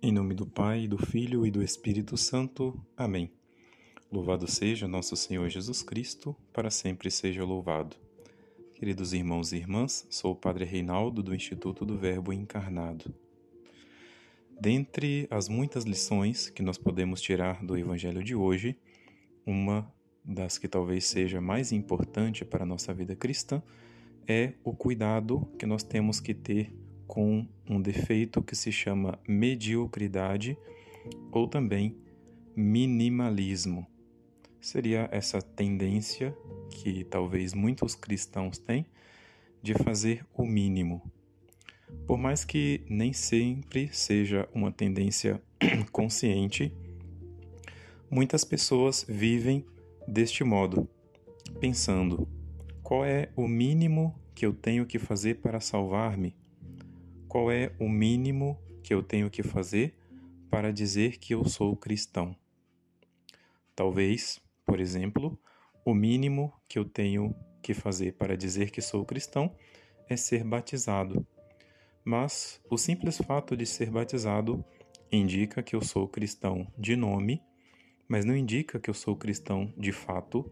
Em nome do Pai, do Filho e do Espírito Santo. Amém. Louvado seja nosso Senhor Jesus Cristo, para sempre seja louvado. Queridos irmãos e irmãs, sou o Padre Reinaldo do Instituto do Verbo Encarnado. Dentre as muitas lições que nós podemos tirar do Evangelho de hoje, uma das que talvez seja mais importante para a nossa vida cristã é o cuidado que nós temos que ter com um defeito que se chama mediocridade ou também minimalismo. Seria essa tendência que talvez muitos cristãos têm de fazer o mínimo. Por mais que nem sempre seja uma tendência consciente, muitas pessoas vivem deste modo, pensando: qual é o mínimo que eu tenho que fazer para salvar-me? Qual é o mínimo que eu tenho que fazer para dizer que eu sou cristão. Talvez, por exemplo, o mínimo que eu tenho que fazer para dizer que sou cristão é ser batizado. Mas o simples fato de ser batizado indica que eu sou cristão de nome, mas não indica que eu sou cristão de fato,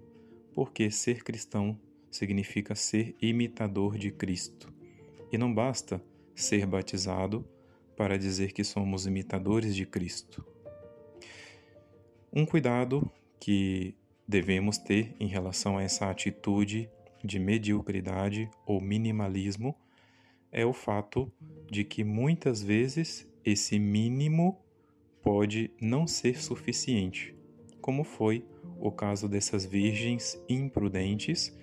porque ser cristão significa ser imitador de Cristo. E não basta ser batizado para dizer que somos imitadores de Cristo. Um cuidado que devemos ter em relação a essa atitude de mediocridade ou minimalismo é o fato de que muitas vezes esse mínimo pode não ser suficiente, como foi o caso dessas virgens imprudentes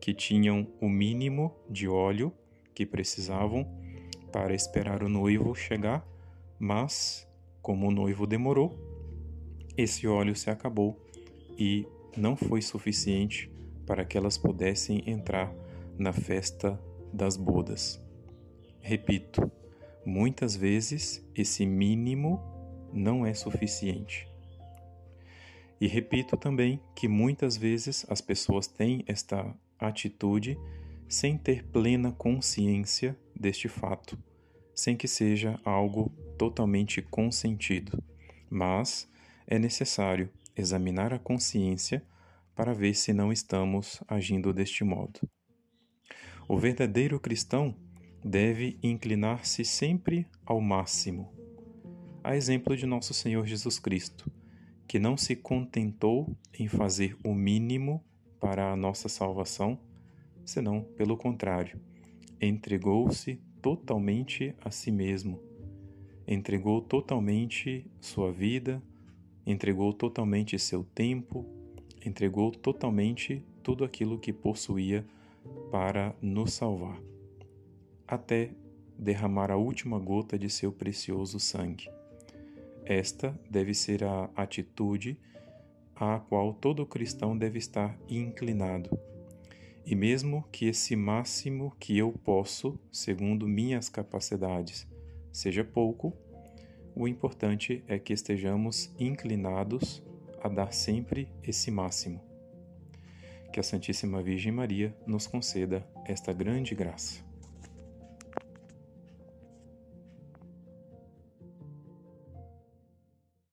que tinham o mínimo de óleo que precisavam para esperar o noivo chegar, mas, como o noivo demorou, esse óleo se acabou e não foi suficiente para que elas pudessem entrar na festa das bodas. Repito, muitas vezes esse mínimo não é suficiente. E repito também que muitas vezes as pessoas têm esta atitude sem ter plena consciência deste fato, sem que seja algo totalmente consentido. Mas é necessário examinar a consciência para ver se não estamos agindo deste modo. O verdadeiro cristão deve inclinar-se sempre ao máximo. A exemplo de nosso Senhor Jesus Cristo, que não se contentou em fazer o mínimo para a nossa salvação, senão, pelo contrário, entregou-se totalmente a si mesmo, entregou totalmente sua vida, entregou totalmente seu tempo, entregou totalmente tudo aquilo que possuía para nos salvar, até derramar a última gota de seu precioso sangue. Esta deve ser a atitude à qual todo cristão deve estar inclinado e mesmo que esse máximo que eu posso, segundo minhas capacidades, seja pouco, o importante é que estejamos inclinados a dar sempre esse máximo. Que a Santíssima Virgem Maria nos conceda esta grande graça.